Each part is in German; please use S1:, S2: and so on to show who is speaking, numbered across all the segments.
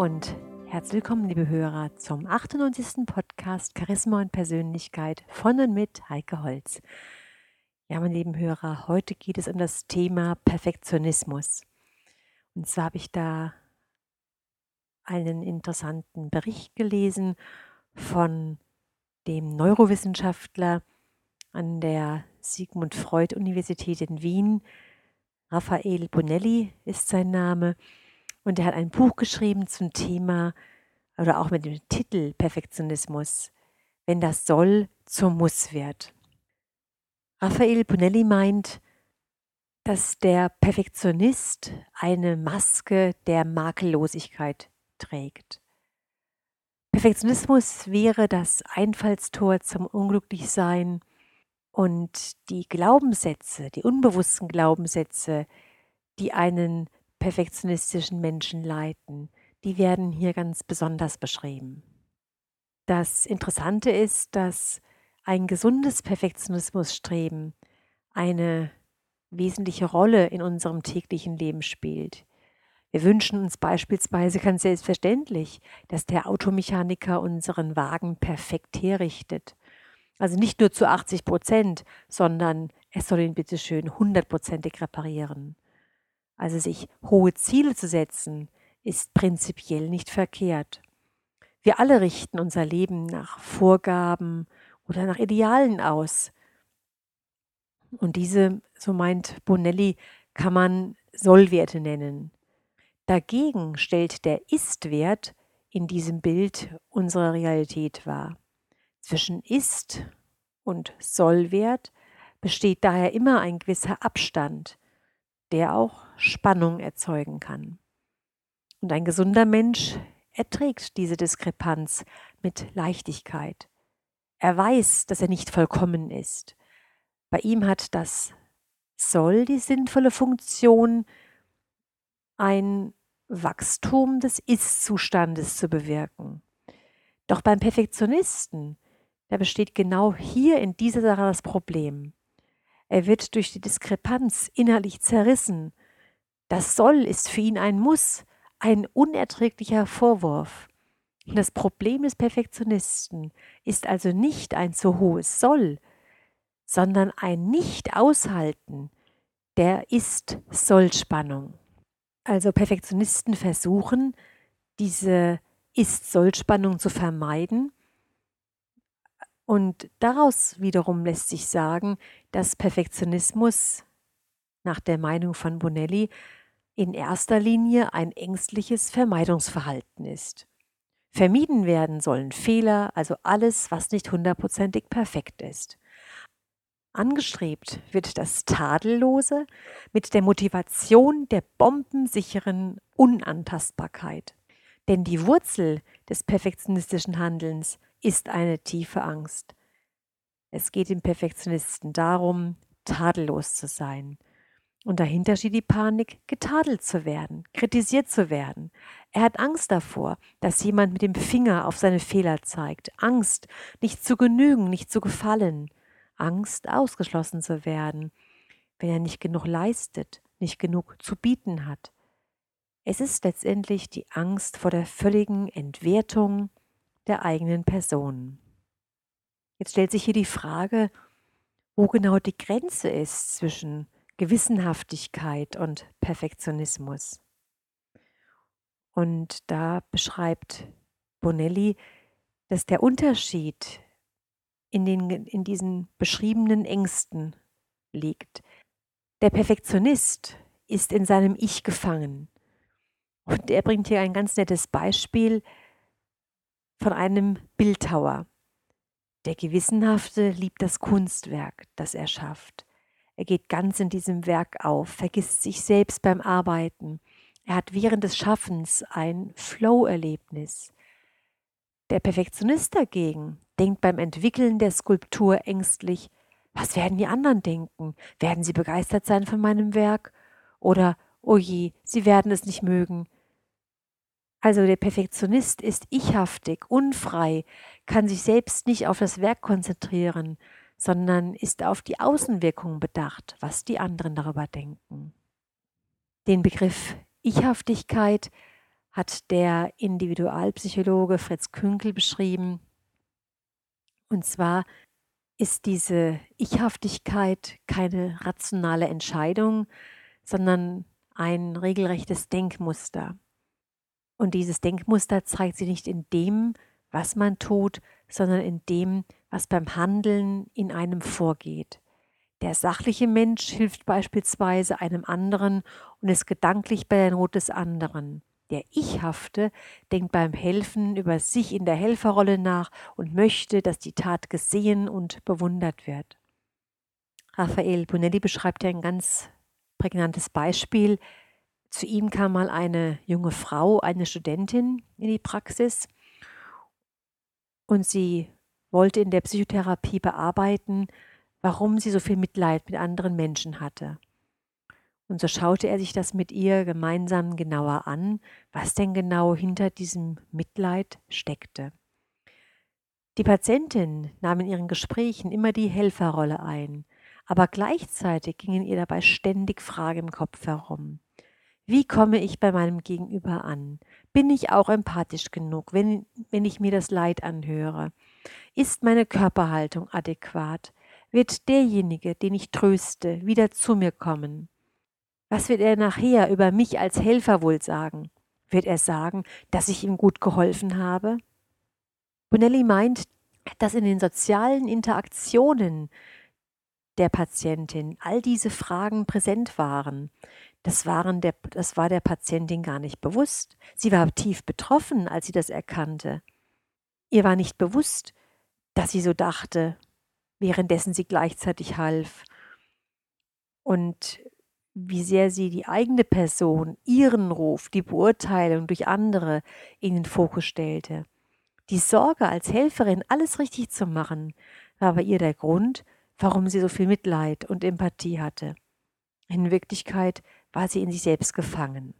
S1: Und herzlich willkommen, liebe Hörer, zum 98. Podcast Charisma und Persönlichkeit von und mit Heike Holz. Ja, meine lieben Hörer, heute geht es um das Thema Perfektionismus. Und zwar habe ich da einen interessanten Bericht gelesen von dem Neurowissenschaftler an der Sigmund Freud Universität in Wien. Raphael Bonelli ist sein Name. Und er hat ein Buch geschrieben zum Thema oder auch mit dem Titel Perfektionismus, wenn das soll zum Muss wird. Raphael Bonelli meint, dass der Perfektionist eine Maske der Makellosigkeit trägt. Perfektionismus wäre das Einfallstor zum Unglücklichsein und die Glaubenssätze, die unbewussten Glaubenssätze, die einen perfektionistischen Menschen leiten, die werden hier ganz besonders beschrieben. Das Interessante ist, dass ein gesundes Perfektionismusstreben eine wesentliche Rolle in unserem täglichen Leben spielt. Wir wünschen uns beispielsweise ganz selbstverständlich, dass der Automechaniker unseren Wagen perfekt herrichtet. Also nicht nur zu 80 Prozent, sondern es soll ihn bitte schön hundertprozentig reparieren. Also sich hohe Ziele zu setzen, ist prinzipiell nicht verkehrt. Wir alle richten unser Leben nach Vorgaben oder nach Idealen aus. Und diese, so meint Bonelli, kann man Sollwerte nennen. Dagegen stellt der Ist-Wert in diesem Bild unsere Realität wahr. Zwischen Ist und Sollwert besteht daher immer ein gewisser Abstand, der auch Spannung erzeugen kann. Und ein gesunder Mensch erträgt diese Diskrepanz mit Leichtigkeit. Er weiß, dass er nicht vollkommen ist. Bei ihm hat das Soll die sinnvolle Funktion, ein Wachstum des Ist-Zustandes zu bewirken. Doch beim Perfektionisten, da besteht genau hier in dieser Sache das Problem. Er wird durch die Diskrepanz innerlich zerrissen. Das Soll ist für ihn ein Muss, ein unerträglicher Vorwurf. Und das Problem des Perfektionisten ist also nicht ein zu hohes Soll, sondern ein Nicht-Aushalten der Ist-Soll-Spannung. Also Perfektionisten versuchen, diese Ist-Soll-Spannung zu vermeiden. Und daraus wiederum lässt sich sagen, dass Perfektionismus nach der Meinung von Bonelli in erster Linie ein ängstliches Vermeidungsverhalten ist. Vermieden werden sollen Fehler, also alles, was nicht hundertprozentig perfekt ist. Angestrebt wird das Tadellose mit der Motivation der bombensicheren Unantastbarkeit. Denn die Wurzel des perfektionistischen Handelns ist eine tiefe Angst. Es geht dem Perfektionisten darum, tadellos zu sein. Und dahinter steht die Panik, getadelt zu werden, kritisiert zu werden. Er hat Angst davor, dass jemand mit dem Finger auf seine Fehler zeigt. Angst, nicht zu genügen, nicht zu gefallen. Angst, ausgeschlossen zu werden, wenn er nicht genug leistet, nicht genug zu bieten hat. Es ist letztendlich die Angst vor der völligen Entwertung der eigenen Person. Jetzt stellt sich hier die Frage, wo genau die Grenze ist zwischen Gewissenhaftigkeit und Perfektionismus. Und da beschreibt Bonelli, dass der Unterschied in, den, in diesen beschriebenen Ängsten liegt. Der Perfektionist ist in seinem Ich gefangen. Und er bringt hier ein ganz nettes Beispiel von einem Bildhauer. Der Gewissenhafte liebt das Kunstwerk, das er schafft. Er geht ganz in diesem Werk auf, vergisst sich selbst beim Arbeiten. Er hat während des Schaffens ein Flow-Erlebnis. Der Perfektionist dagegen denkt beim Entwickeln der Skulptur ängstlich, was werden die anderen denken? Werden sie begeistert sein von meinem Werk? Oder, oh je, sie werden es nicht mögen. Also der Perfektionist ist ichhaftig, unfrei, kann sich selbst nicht auf das Werk konzentrieren, sondern ist auf die Außenwirkung bedacht, was die anderen darüber denken. Den Begriff Ichhaftigkeit hat der Individualpsychologe Fritz Künkel beschrieben. Und zwar ist diese Ichhaftigkeit keine rationale Entscheidung, sondern ein regelrechtes Denkmuster. Und dieses Denkmuster zeigt sich nicht in dem, was man tut, sondern in dem, was beim Handeln in einem vorgeht. Der sachliche Mensch hilft beispielsweise einem anderen und ist gedanklich bei der Not des anderen. Der Ichhafte denkt beim Helfen über sich in der Helferrolle nach und möchte, dass die Tat gesehen und bewundert wird. Raphael Bonelli beschreibt ja ein ganz prägnantes Beispiel. Zu ihm kam mal eine junge Frau, eine Studentin in die Praxis und sie wollte in der Psychotherapie bearbeiten, warum sie so viel Mitleid mit anderen Menschen hatte. Und so schaute er sich das mit ihr gemeinsam genauer an, was denn genau hinter diesem Mitleid steckte. Die Patientin nahm in ihren Gesprächen immer die Helferrolle ein, aber gleichzeitig gingen ihr dabei ständig Fragen im Kopf herum. Wie komme ich bei meinem Gegenüber an? Bin ich auch empathisch genug, wenn, wenn ich mir das Leid anhöre? Ist meine Körperhaltung adäquat? wird derjenige, den ich tröste, wieder zu mir kommen. Was wird er nachher über mich als Helfer wohl sagen? Wird er sagen, dass ich ihm gut geholfen habe? Bonelli meint, dass in den sozialen Interaktionen der Patientin all diese Fragen präsent waren. Das, waren der, das war der Patientin gar nicht bewusst. Sie war tief betroffen, als sie das erkannte. Ihr war nicht bewusst, dass sie so dachte währenddessen sie gleichzeitig half. Und wie sehr sie die eigene Person, ihren Ruf, die Beurteilung durch andere in den Fokus stellte. Die Sorge als Helferin, alles richtig zu machen, war bei ihr der Grund, warum sie so viel Mitleid und Empathie hatte. In Wirklichkeit war sie in sich selbst gefangen.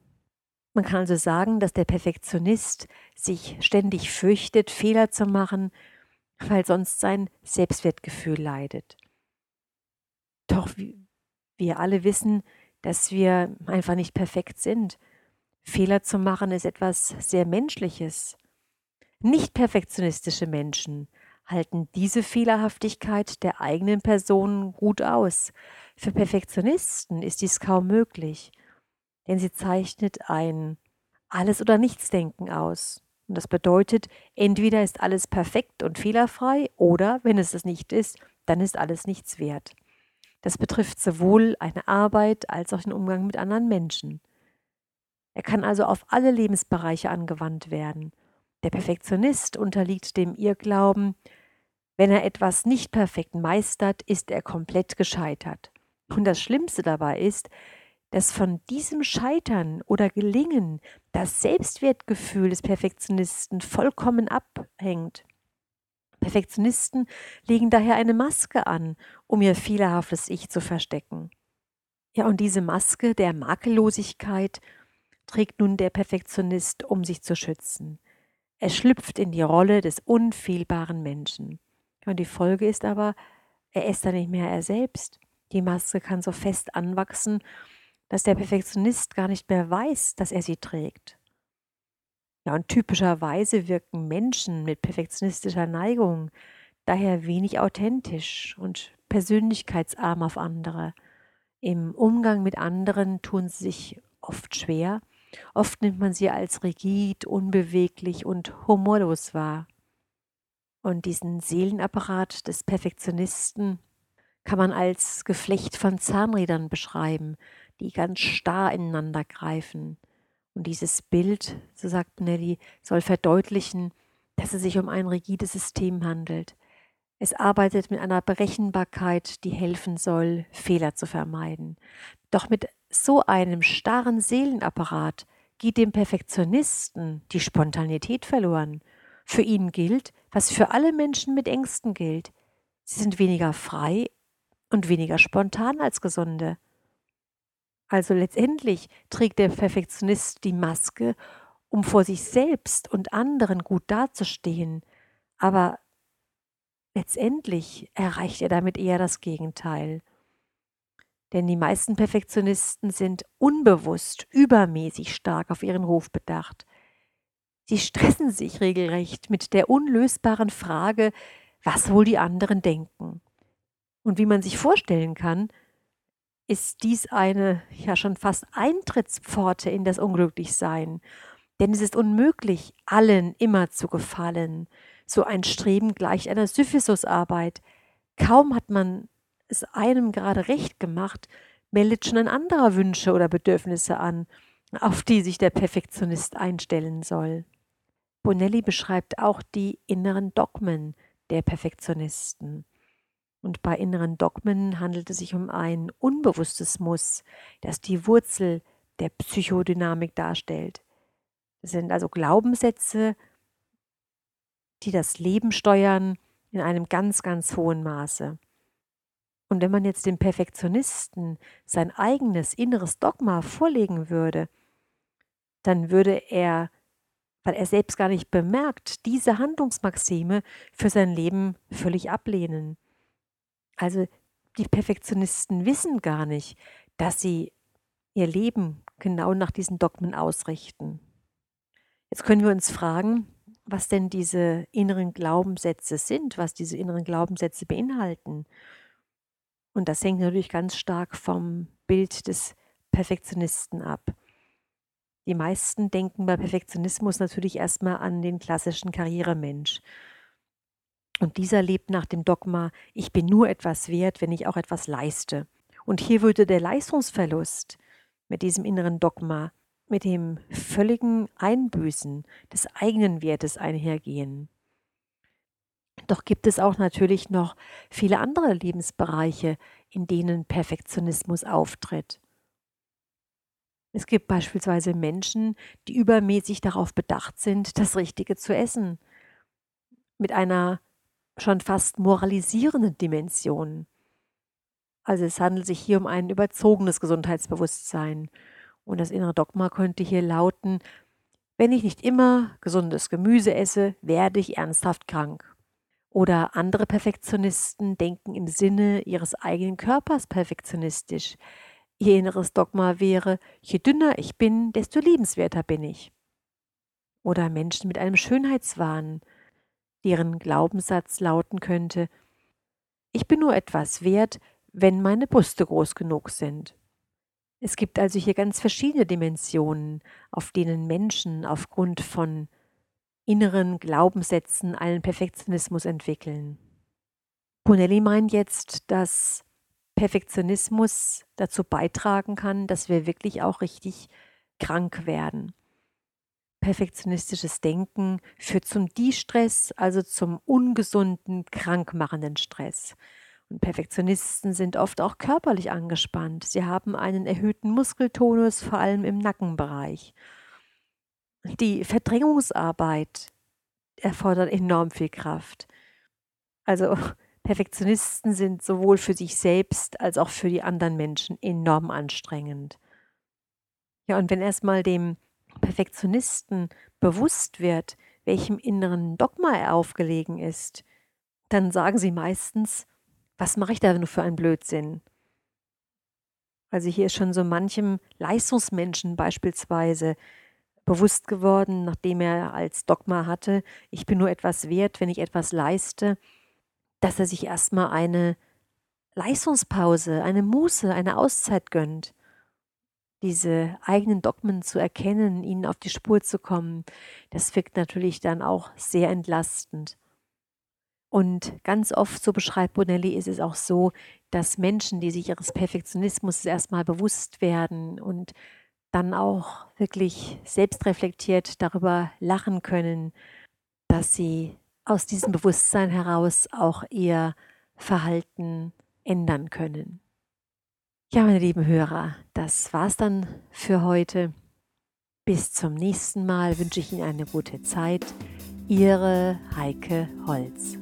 S1: Man kann also sagen, dass der Perfektionist sich ständig fürchtet, Fehler zu machen weil sonst sein Selbstwertgefühl leidet. Doch wir alle wissen, dass wir einfach nicht perfekt sind. Fehler zu machen ist etwas sehr Menschliches. Nicht perfektionistische Menschen halten diese Fehlerhaftigkeit der eigenen Person gut aus. Für Perfektionisten ist dies kaum möglich, denn sie zeichnet ein Alles- oder Nichts-Denken aus. Und das bedeutet, entweder ist alles perfekt und fehlerfrei oder, wenn es das nicht ist, dann ist alles nichts wert. Das betrifft sowohl eine Arbeit als auch den Umgang mit anderen Menschen. Er kann also auf alle Lebensbereiche angewandt werden. Der Perfektionist unterliegt dem Irrglauben, wenn er etwas nicht perfekt meistert, ist er komplett gescheitert. Und das Schlimmste dabei ist, dass von diesem Scheitern oder Gelingen das Selbstwertgefühl des Perfektionisten vollkommen abhängt. Perfektionisten legen daher eine Maske an, um ihr fehlerhaftes Ich zu verstecken. Ja, und diese Maske der Makellosigkeit trägt nun der Perfektionist, um sich zu schützen. Er schlüpft in die Rolle des unfehlbaren Menschen. Und die Folge ist aber, er ist dann nicht mehr er selbst. Die Maske kann so fest anwachsen dass der Perfektionist gar nicht mehr weiß, dass er sie trägt. Ja, und typischerweise wirken Menschen mit perfektionistischer Neigung daher wenig authentisch und persönlichkeitsarm auf andere. Im Umgang mit anderen tun sie sich oft schwer. Oft nimmt man sie als rigid, unbeweglich und humorlos wahr. Und diesen Seelenapparat des Perfektionisten kann man als Geflecht von Zahnrädern beschreiben, die ganz starr ineinander greifen. Und dieses Bild, so sagt Nelly, soll verdeutlichen, dass es sich um ein rigides System handelt. Es arbeitet mit einer Berechenbarkeit, die helfen soll, Fehler zu vermeiden. Doch mit so einem starren Seelenapparat geht dem Perfektionisten die Spontanität verloren. Für ihn gilt, was für alle Menschen mit Ängsten gilt. Sie sind weniger frei und weniger spontan als Gesunde. Also letztendlich trägt der Perfektionist die Maske, um vor sich selbst und anderen gut dazustehen, aber letztendlich erreicht er damit eher das Gegenteil. Denn die meisten Perfektionisten sind unbewusst übermäßig stark auf ihren Ruf bedacht. Sie stressen sich regelrecht mit der unlösbaren Frage, was wohl die anderen denken. Und wie man sich vorstellen kann, ist dies eine ja schon fast Eintrittspforte in das Unglücklichsein. Denn es ist unmöglich, allen immer zu gefallen. So ein Streben gleicht einer Syphisusarbeit. Kaum hat man es einem gerade recht gemacht, meldet schon ein anderer Wünsche oder Bedürfnisse an, auf die sich der Perfektionist einstellen soll. Bonelli beschreibt auch die inneren Dogmen der Perfektionisten. Und bei inneren Dogmen handelt es sich um ein unbewusstes Muss, das die Wurzel der Psychodynamik darstellt. Das sind also Glaubenssätze, die das Leben steuern in einem ganz, ganz hohen Maße. Und wenn man jetzt dem Perfektionisten sein eigenes inneres Dogma vorlegen würde, dann würde er, weil er selbst gar nicht bemerkt, diese Handlungsmaxime für sein Leben völlig ablehnen. Also die Perfektionisten wissen gar nicht, dass sie ihr Leben genau nach diesen Dogmen ausrichten. Jetzt können wir uns fragen, was denn diese inneren Glaubenssätze sind, was diese inneren Glaubenssätze beinhalten. Und das hängt natürlich ganz stark vom Bild des Perfektionisten ab. Die meisten denken bei Perfektionismus natürlich erstmal an den klassischen Karrieremensch. Und dieser lebt nach dem Dogma, ich bin nur etwas wert, wenn ich auch etwas leiste. Und hier würde der Leistungsverlust mit diesem inneren Dogma, mit dem völligen Einbüßen des eigenen Wertes einhergehen. Doch gibt es auch natürlich noch viele andere Lebensbereiche, in denen Perfektionismus auftritt. Es gibt beispielsweise Menschen, die übermäßig darauf bedacht sind, das Richtige zu essen, mit einer schon fast moralisierende Dimension. Also es handelt sich hier um ein überzogenes Gesundheitsbewusstsein. Und das innere Dogma könnte hier lauten, wenn ich nicht immer gesundes Gemüse esse, werde ich ernsthaft krank. Oder andere Perfektionisten denken im Sinne ihres eigenen Körpers perfektionistisch. Ihr inneres Dogma wäre, je dünner ich bin, desto liebenswerter bin ich. Oder Menschen mit einem Schönheitswahn, deren Glaubenssatz lauten könnte, ich bin nur etwas wert, wenn meine Brüste groß genug sind. Es gibt also hier ganz verschiedene Dimensionen, auf denen Menschen aufgrund von inneren Glaubenssätzen einen Perfektionismus entwickeln. Bonelli meint jetzt, dass Perfektionismus dazu beitragen kann, dass wir wirklich auch richtig krank werden. Perfektionistisches Denken führt zum Distress, also zum ungesunden, krankmachenden Stress. Und Perfektionisten sind oft auch körperlich angespannt. Sie haben einen erhöhten Muskeltonus, vor allem im Nackenbereich. Die Verdrängungsarbeit erfordert enorm viel Kraft. Also Perfektionisten sind sowohl für sich selbst als auch für die anderen Menschen enorm anstrengend. Ja, und wenn erstmal dem Perfektionisten bewusst wird, welchem inneren Dogma er aufgelegen ist, dann sagen sie meistens, was mache ich da nur für einen Blödsinn? Also hier ist schon so manchem Leistungsmenschen beispielsweise bewusst geworden, nachdem er als Dogma hatte, ich bin nur etwas wert, wenn ich etwas leiste, dass er sich erstmal eine Leistungspause, eine Muße, eine Auszeit gönnt diese eigenen Dogmen zu erkennen, ihnen auf die Spur zu kommen, das wirkt natürlich dann auch sehr entlastend. Und ganz oft, so beschreibt Bonelli, ist es auch so, dass Menschen, die sich ihres Perfektionismus erstmal bewusst werden und dann auch wirklich selbstreflektiert darüber lachen können, dass sie aus diesem Bewusstsein heraus auch ihr Verhalten ändern können. Ja, meine lieben Hörer, das war's dann für heute. Bis zum nächsten Mal wünsche ich Ihnen eine gute Zeit. Ihre Heike Holz.